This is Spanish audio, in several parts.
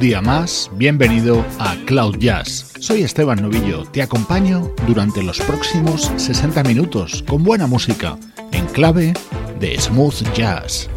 Día más, bienvenido a Cloud Jazz. Soy Esteban Novillo, te acompaño durante los próximos 60 minutos con buena música en clave de smooth jazz.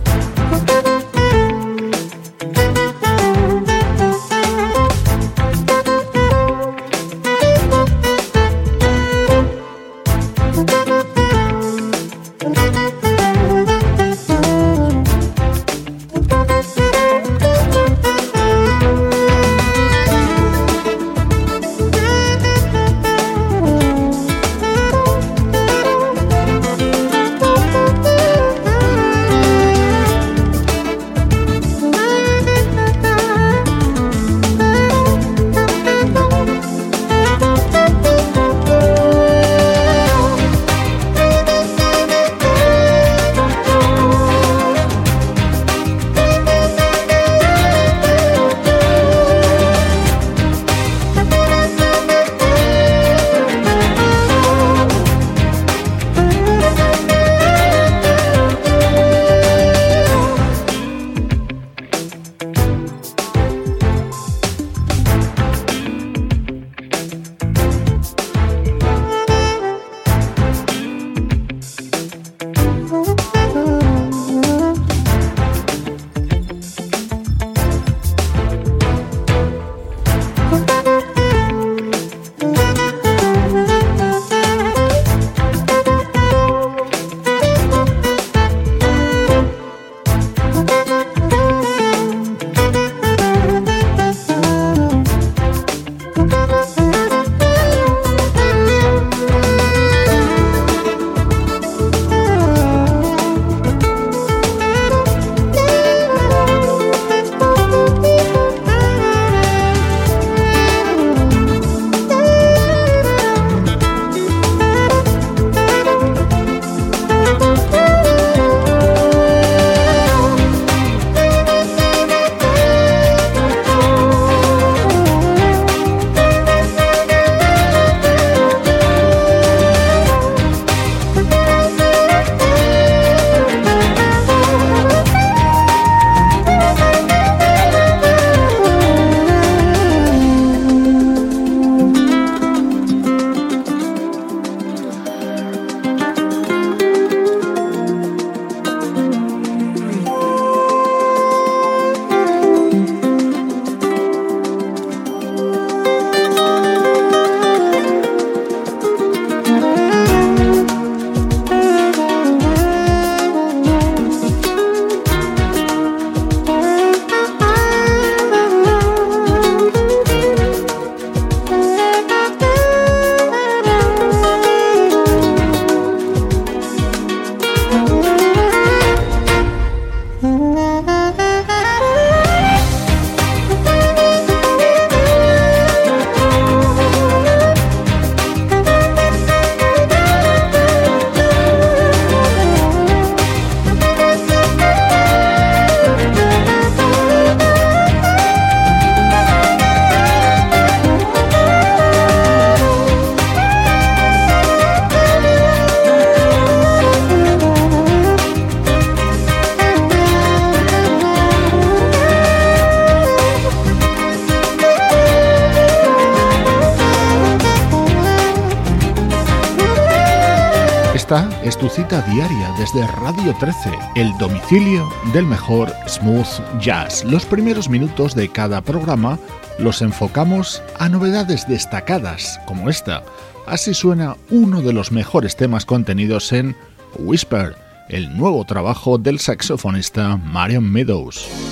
Desde Radio 13, el domicilio del mejor smooth jazz. Los primeros minutos de cada programa los enfocamos a novedades destacadas como esta. Así suena uno de los mejores temas contenidos en Whisper, el nuevo trabajo del saxofonista Marion Meadows.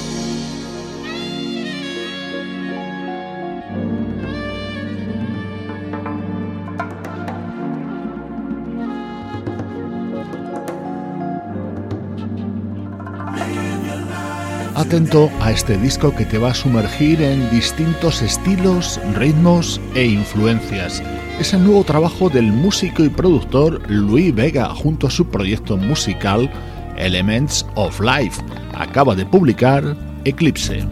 Atento a este disco que te va a sumergir en distintos estilos, ritmos e influencias. Es el nuevo trabajo del músico y productor Louis Vega junto a su proyecto musical Elements of Life. Acaba de publicar Eclipse.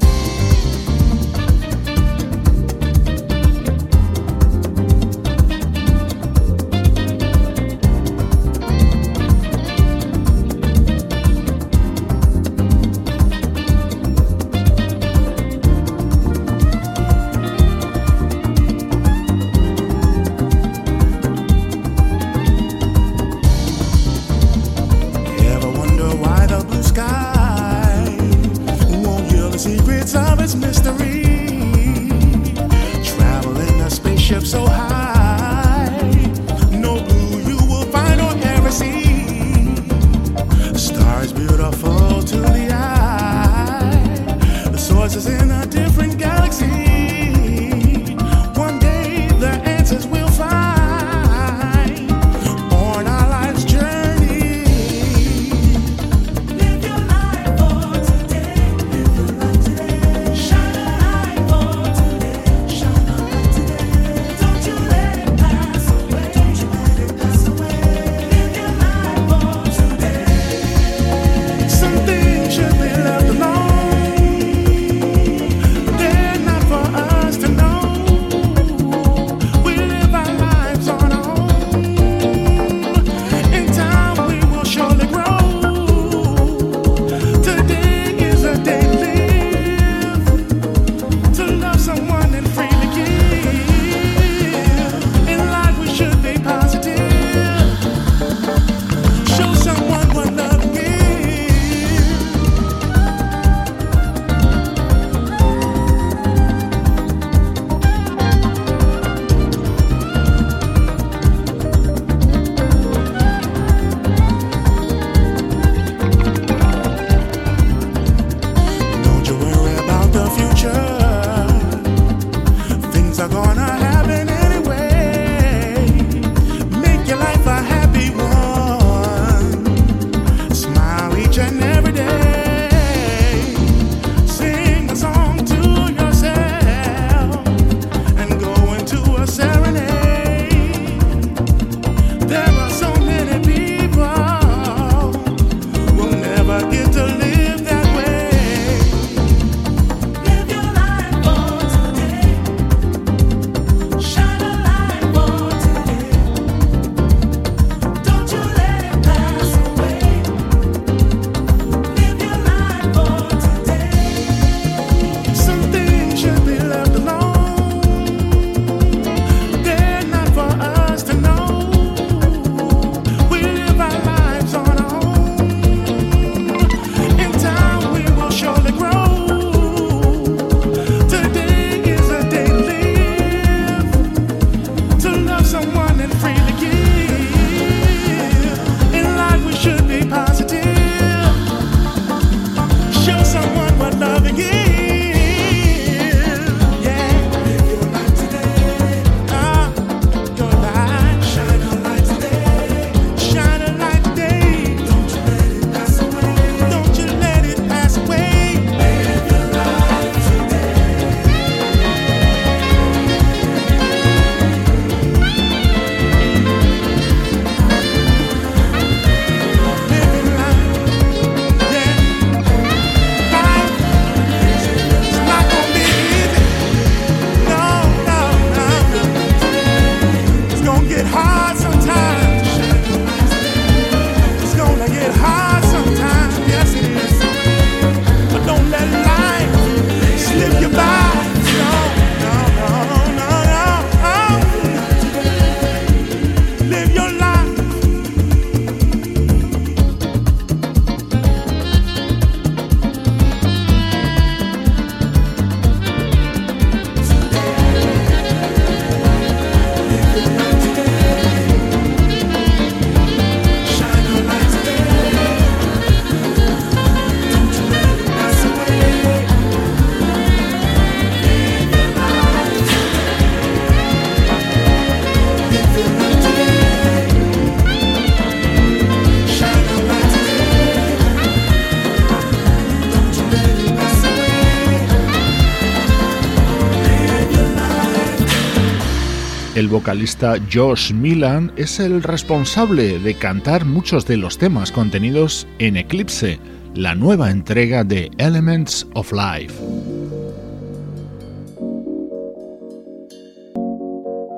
Vocalista Josh Milan es el responsable de cantar muchos de los temas contenidos en Eclipse, la nueva entrega de Elements of Life.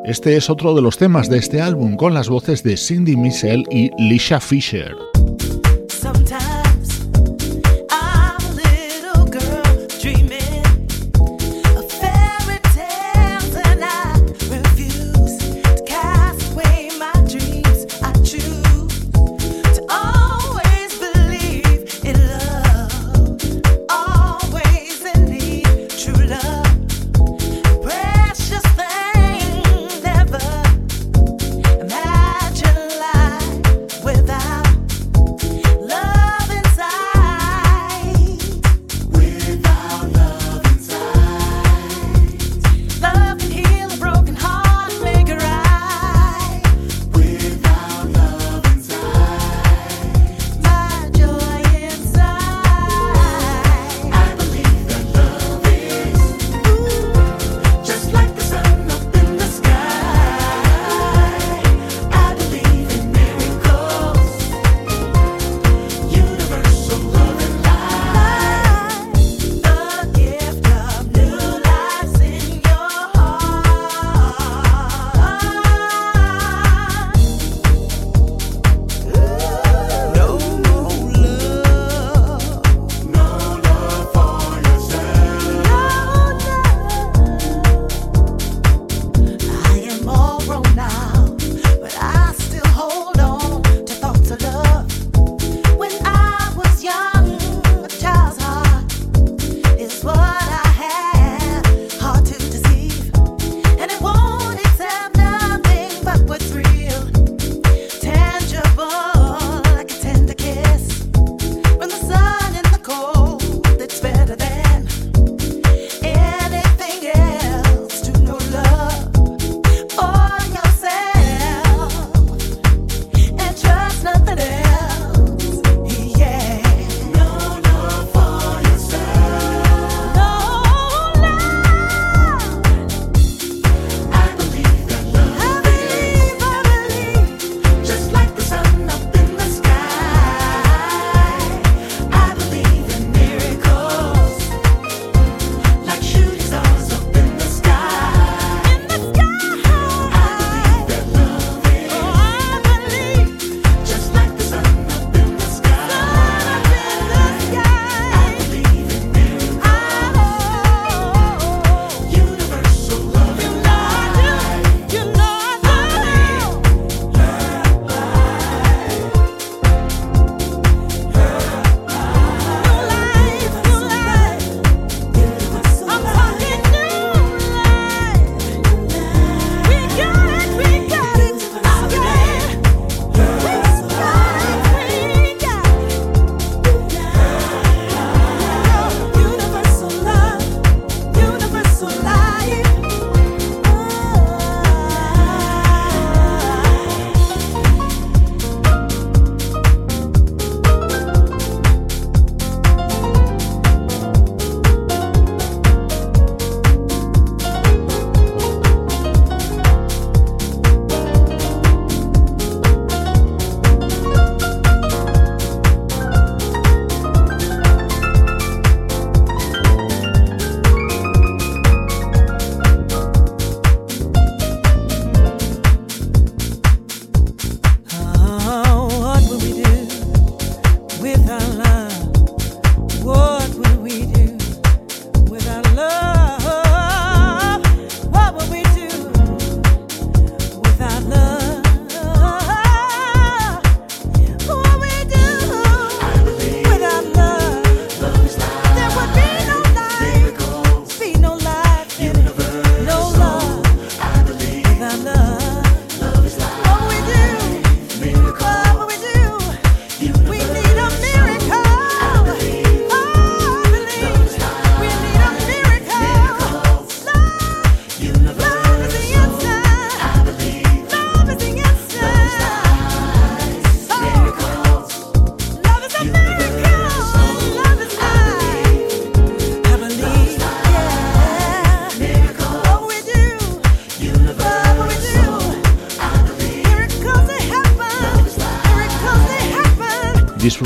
Este es otro de los temas de este álbum con las voces de Cindy Michelle y Lisha Fisher.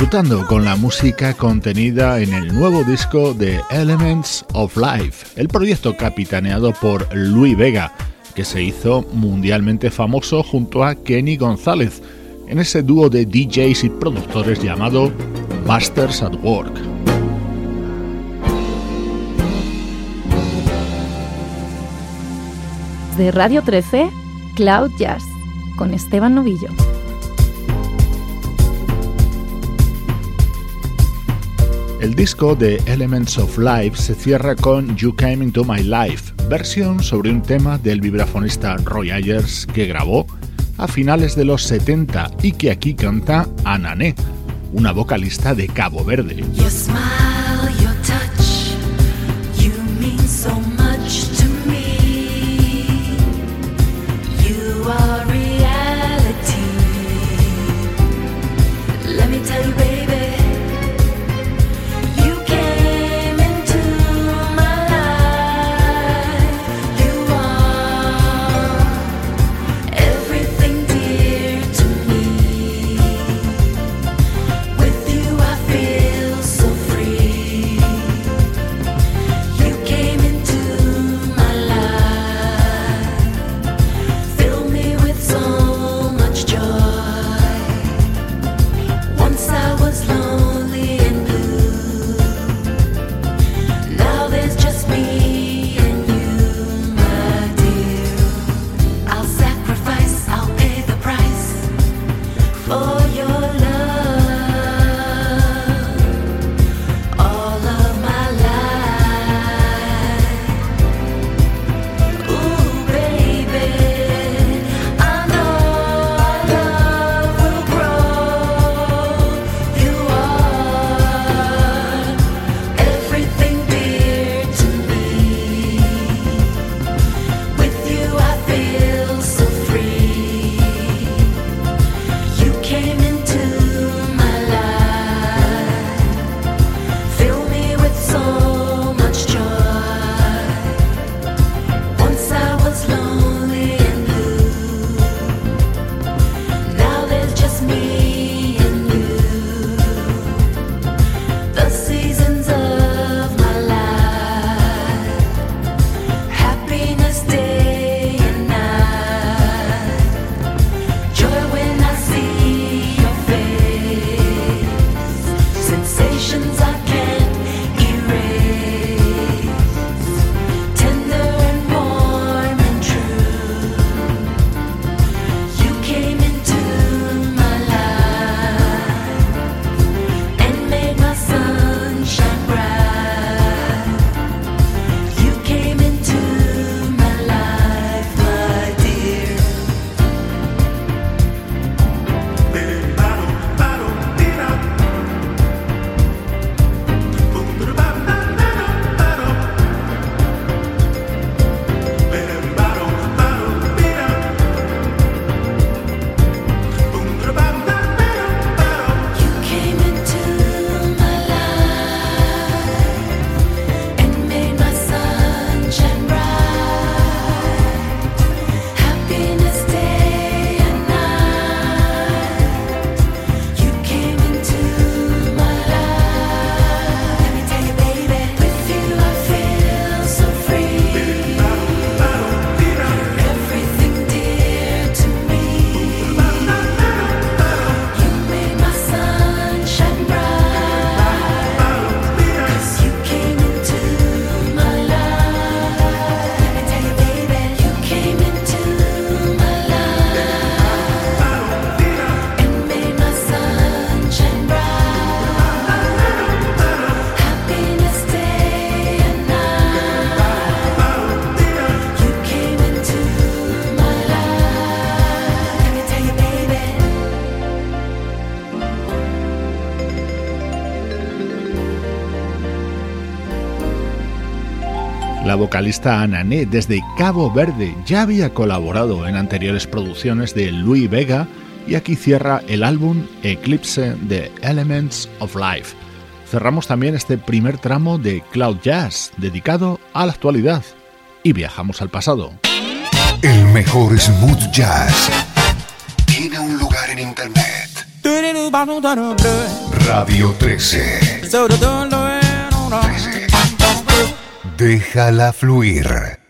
Disfrutando con la música contenida en el nuevo disco de Elements of Life, el proyecto capitaneado por Louis Vega, que se hizo mundialmente famoso junto a Kenny González, en ese dúo de DJs y productores llamado Masters at Work. De Radio 13, Cloud Jazz, con Esteban Novillo. El disco de Elements of Life se cierra con You Came Into My Life, versión sobre un tema del vibrafonista Roy Ayers que grabó a finales de los 70 y que aquí canta Anané, una vocalista de Cabo Verde. Vocalista Anané desde Cabo Verde ya había colaborado en anteriores producciones de Louis Vega y aquí cierra el álbum Eclipse de Elements of Life. Cerramos también este primer tramo de Cloud Jazz dedicado a la actualidad y viajamos al pasado. El mejor smooth jazz tiene un lugar en Internet Radio 13. Déjala fluir.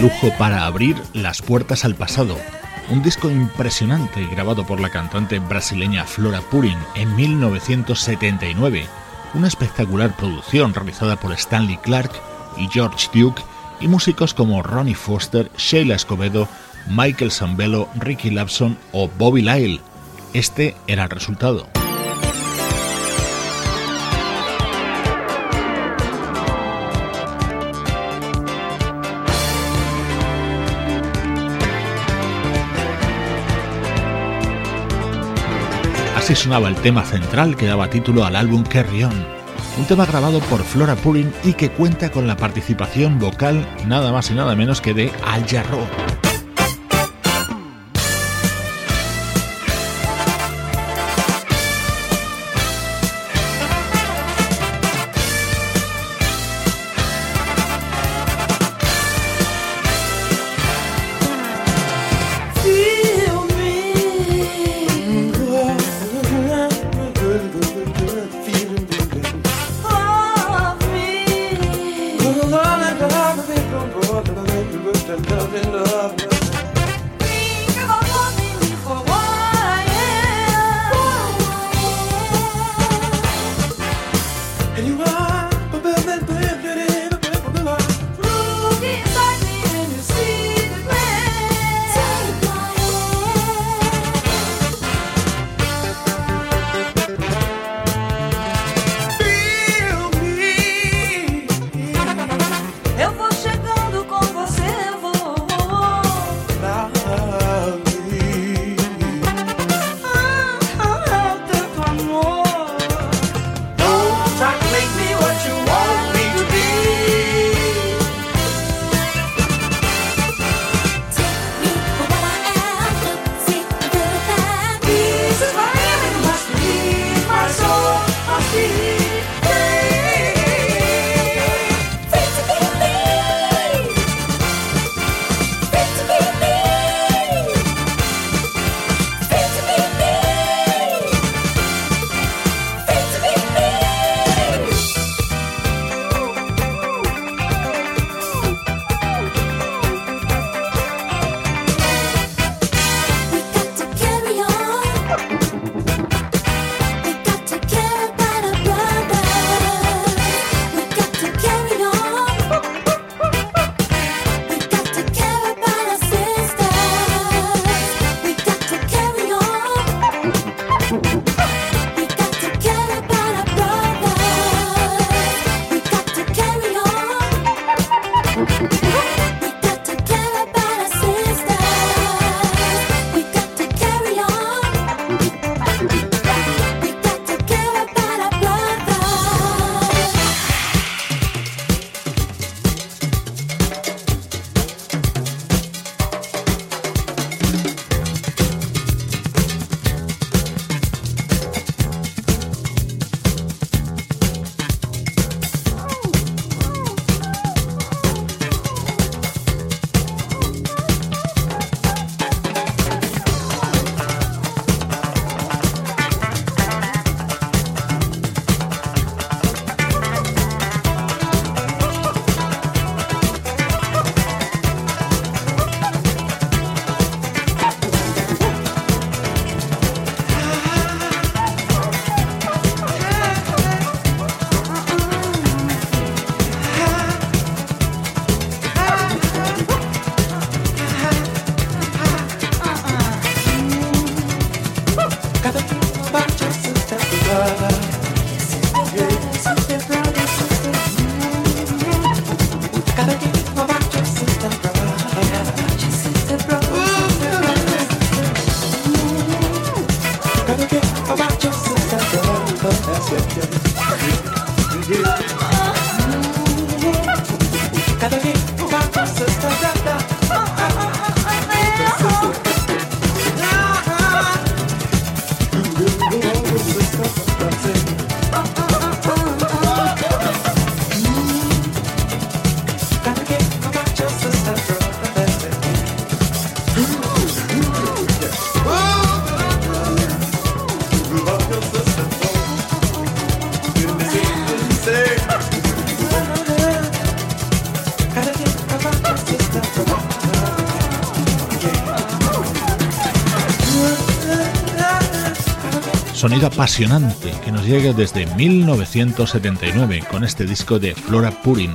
Lujo para abrir las puertas al pasado. Un disco impresionante grabado por la cantante brasileña Flora Purin en 1979. Una espectacular producción realizada por Stanley Clark y George Duke y músicos como Ronnie Foster, Sheila Escobedo, Michael Sambello, Ricky Lapson o Bobby Lyle. Este era el resultado. Así sonaba el tema central que daba título al álbum Carry On, un tema grabado por Flora Purin y que cuenta con la participación vocal nada más y nada menos que de Al Jarreau. Sonido apasionante que nos llega desde 1979 con este disco de Flora Purin.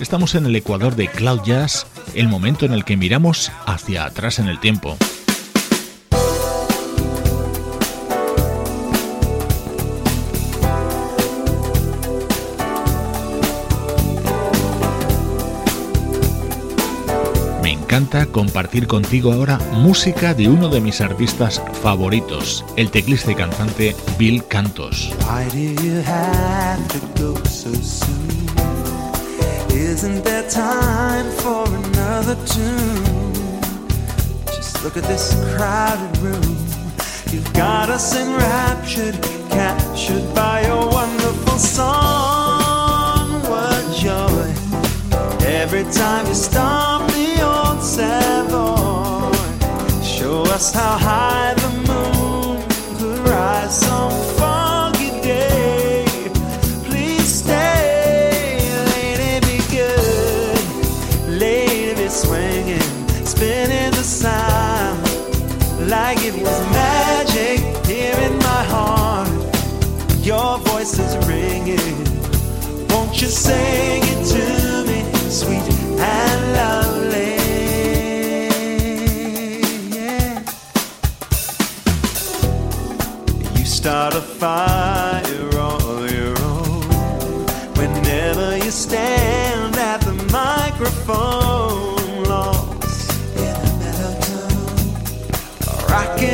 Estamos en el ecuador de Cloud Jazz, el momento en el que miramos hacia atrás en el tiempo. Encanta compartir contigo ahora música de uno de mis artistas favoritos, el teclista y cantante Bill Cantos. Look at this crowded room. You've got us enraptured, captured by your wonderful song. What joy every time you stop Us how high the moon could rise some foggy day. Please stay, lady, be good. Lady, be swinging, spinning the sound like it was magic here in my heart. Your voice is ringing. Won't you sing it to me, sweet start a fire on your own. Whenever you stand at the microphone, lost in a mellow tone, rocking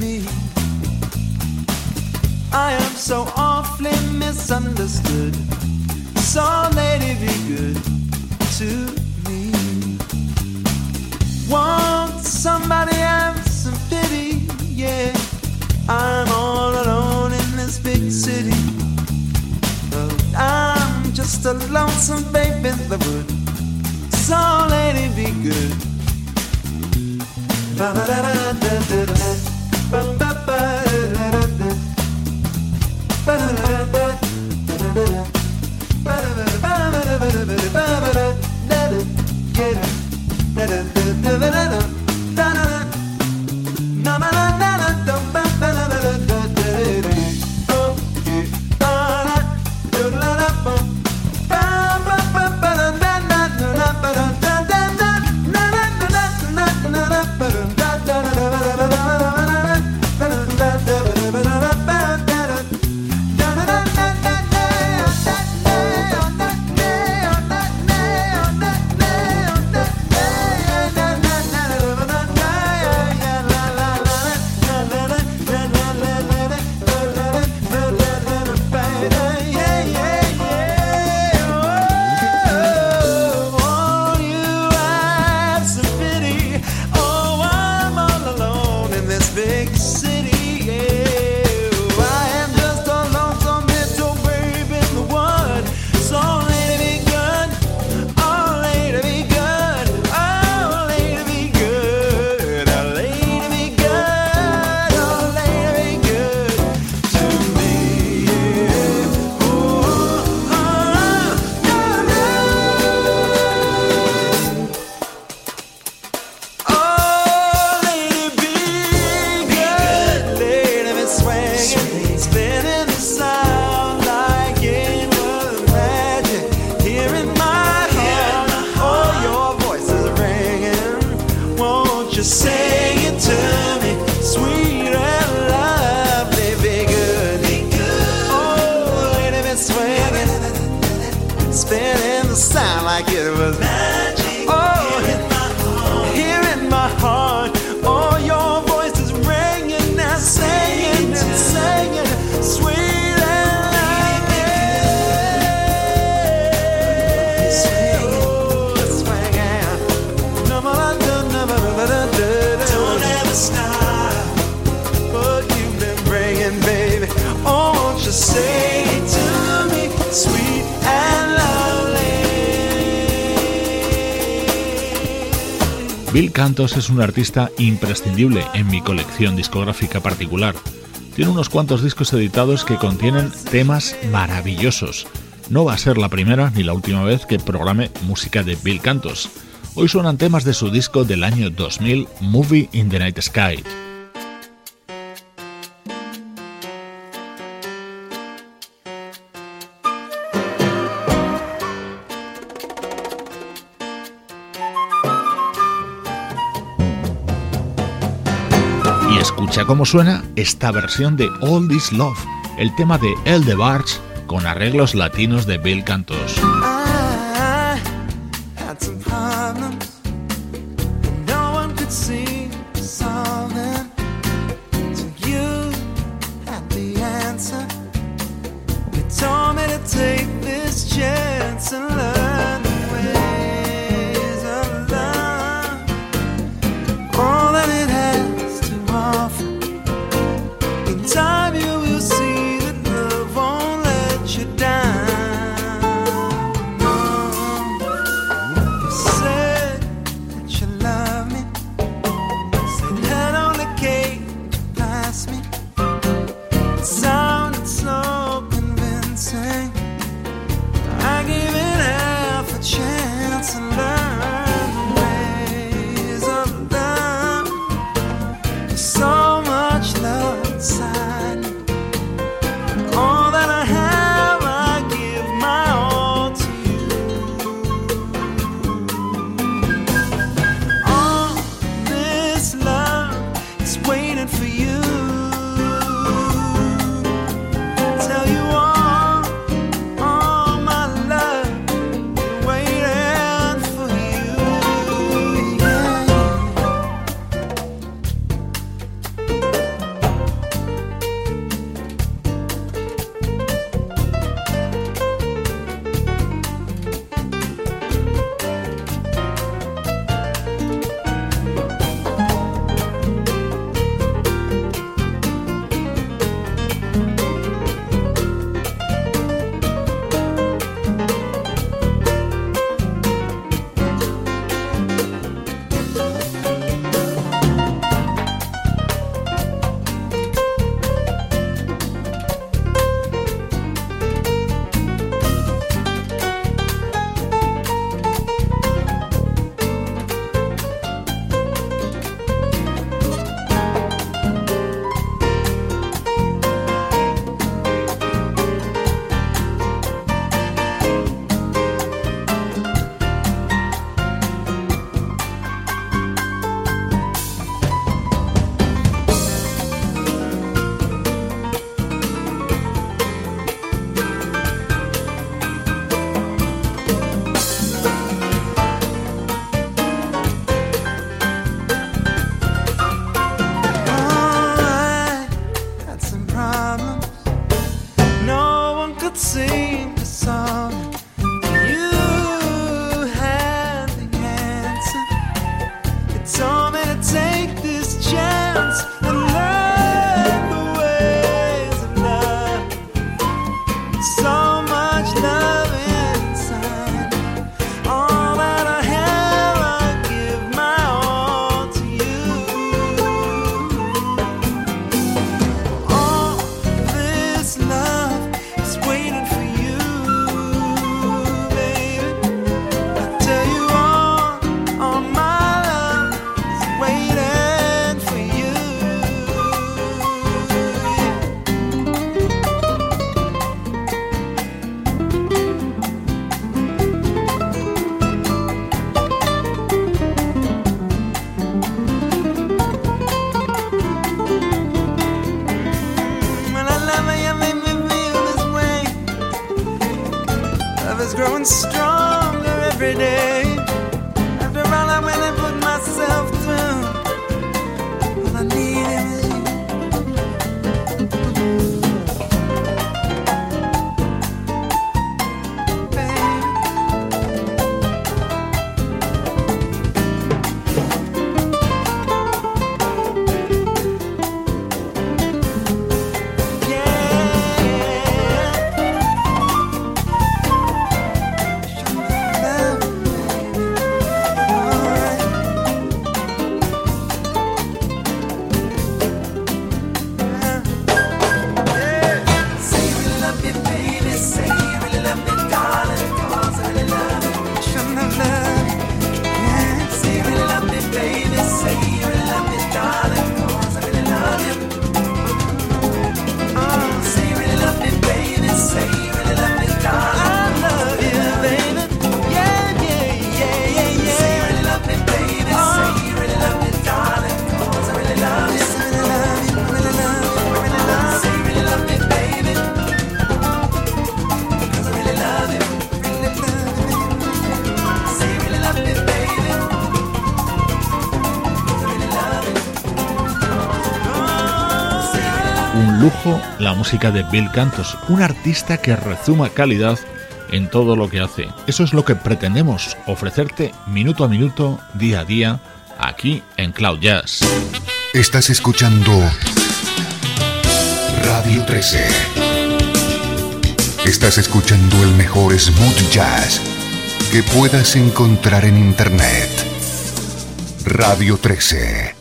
me. I am so awfully misunderstood. So, lady, be good to me. Want somebody have some pity? Yeah, I'm all alone in this big city. But I'm just a lonesome babe in the wood. So, lady, be good. Da da da da da da paz. es un artista imprescindible en mi colección discográfica particular. Tiene unos cuantos discos editados que contienen temas maravillosos. No va a ser la primera ni la última vez que programe música de Bill Cantos. Hoy suenan temas de su disco del año 2000, Movie in the Night Sky. escucha cómo suena esta versión de All This Love, el tema de El de Barge con arreglos latinos de Bill Cantos. Música de Bill Cantos, un artista que rezuma calidad en todo lo que hace. Eso es lo que pretendemos ofrecerte minuto a minuto, día a día, aquí en Cloud Jazz. Estás escuchando Radio 13. Estás escuchando el mejor smooth jazz que puedas encontrar en Internet. Radio 13.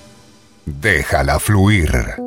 Déjala fluir.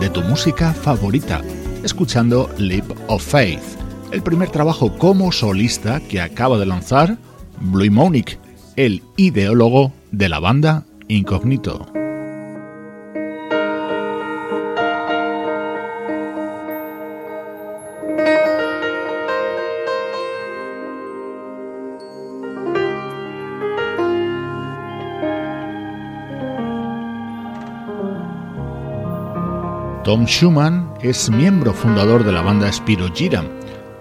De tu música favorita, escuchando Leap of Faith, el primer trabajo como solista que acaba de lanzar Blue Monic, el ideólogo de la banda Incognito. Tom Schumann es miembro fundador de la banda Spiro Gira.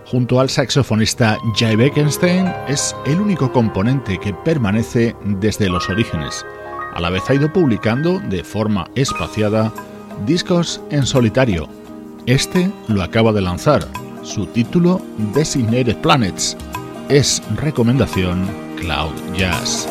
Junto al saxofonista Jay Beckenstein es el único componente que permanece desde los orígenes. A la vez ha ido publicando de forma espaciada discos en solitario. Este lo acaba de lanzar. Su título Designated Planets es recomendación Cloud Jazz.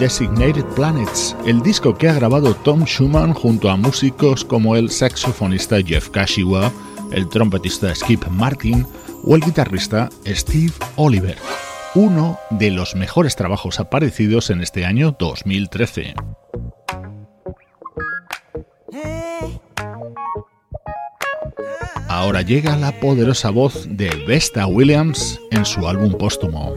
Designated Planets, el disco que ha grabado Tom Schumann junto a músicos como el saxofonista Jeff Kashiwa, el trompetista Skip Martin o el guitarrista Steve Oliver, uno de los mejores trabajos aparecidos en este año 2013. Ahora llega la poderosa voz de Vesta Williams en su álbum póstumo.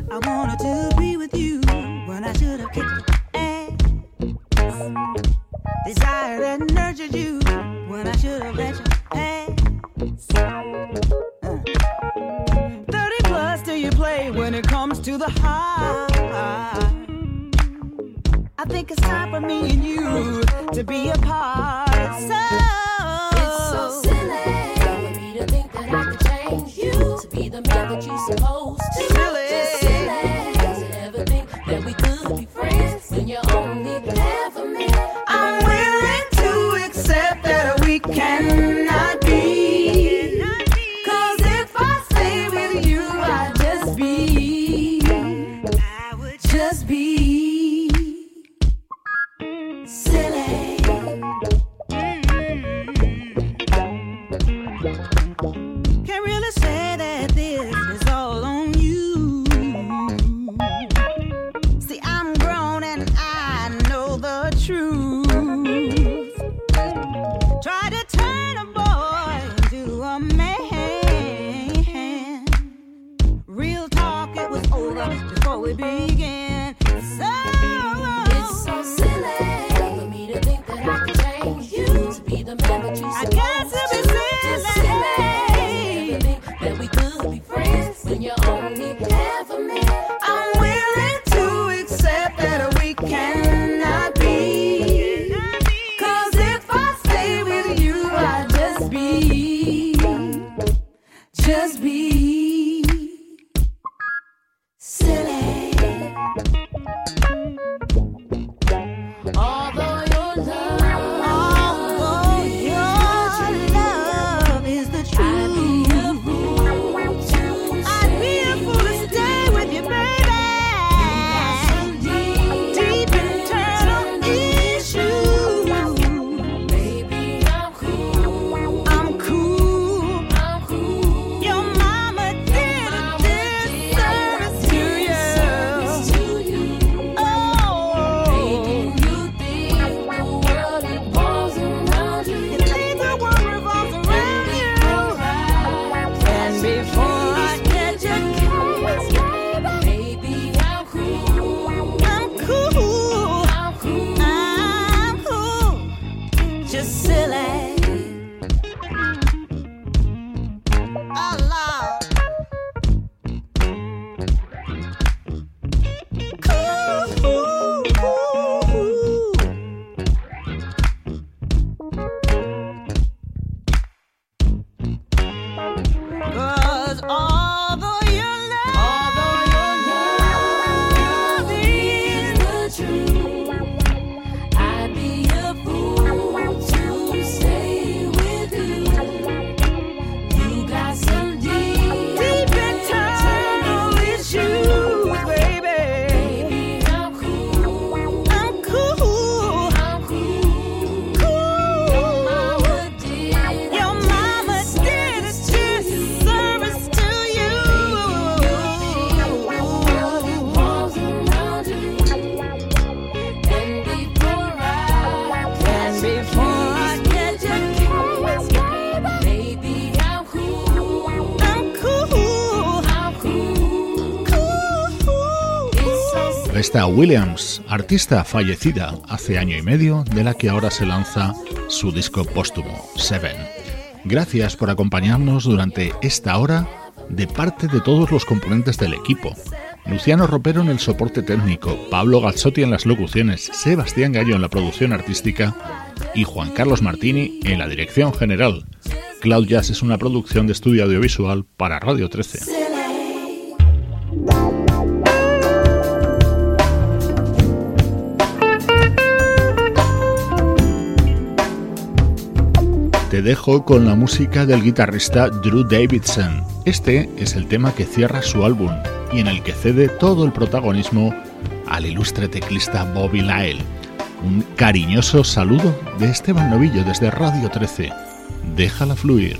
it's time for me and you to be apart. So में Williams, artista fallecida hace año y medio, de la que ahora se lanza su disco póstumo, Seven. Gracias por acompañarnos durante esta hora de parte de todos los componentes del equipo. Luciano Ropero en el soporte técnico, Pablo Gazzotti en las locuciones, Sebastián Gallo en la producción artística y Juan Carlos Martini en la dirección general. Cloud Jazz es una producción de estudio audiovisual para Radio 13. te dejo con la música del guitarrista Drew Davidson. Este es el tema que cierra su álbum y en el que cede todo el protagonismo al ilustre teclista Bobby Lyle. Un cariñoso saludo de Esteban Novillo desde Radio 13. Déjala fluir.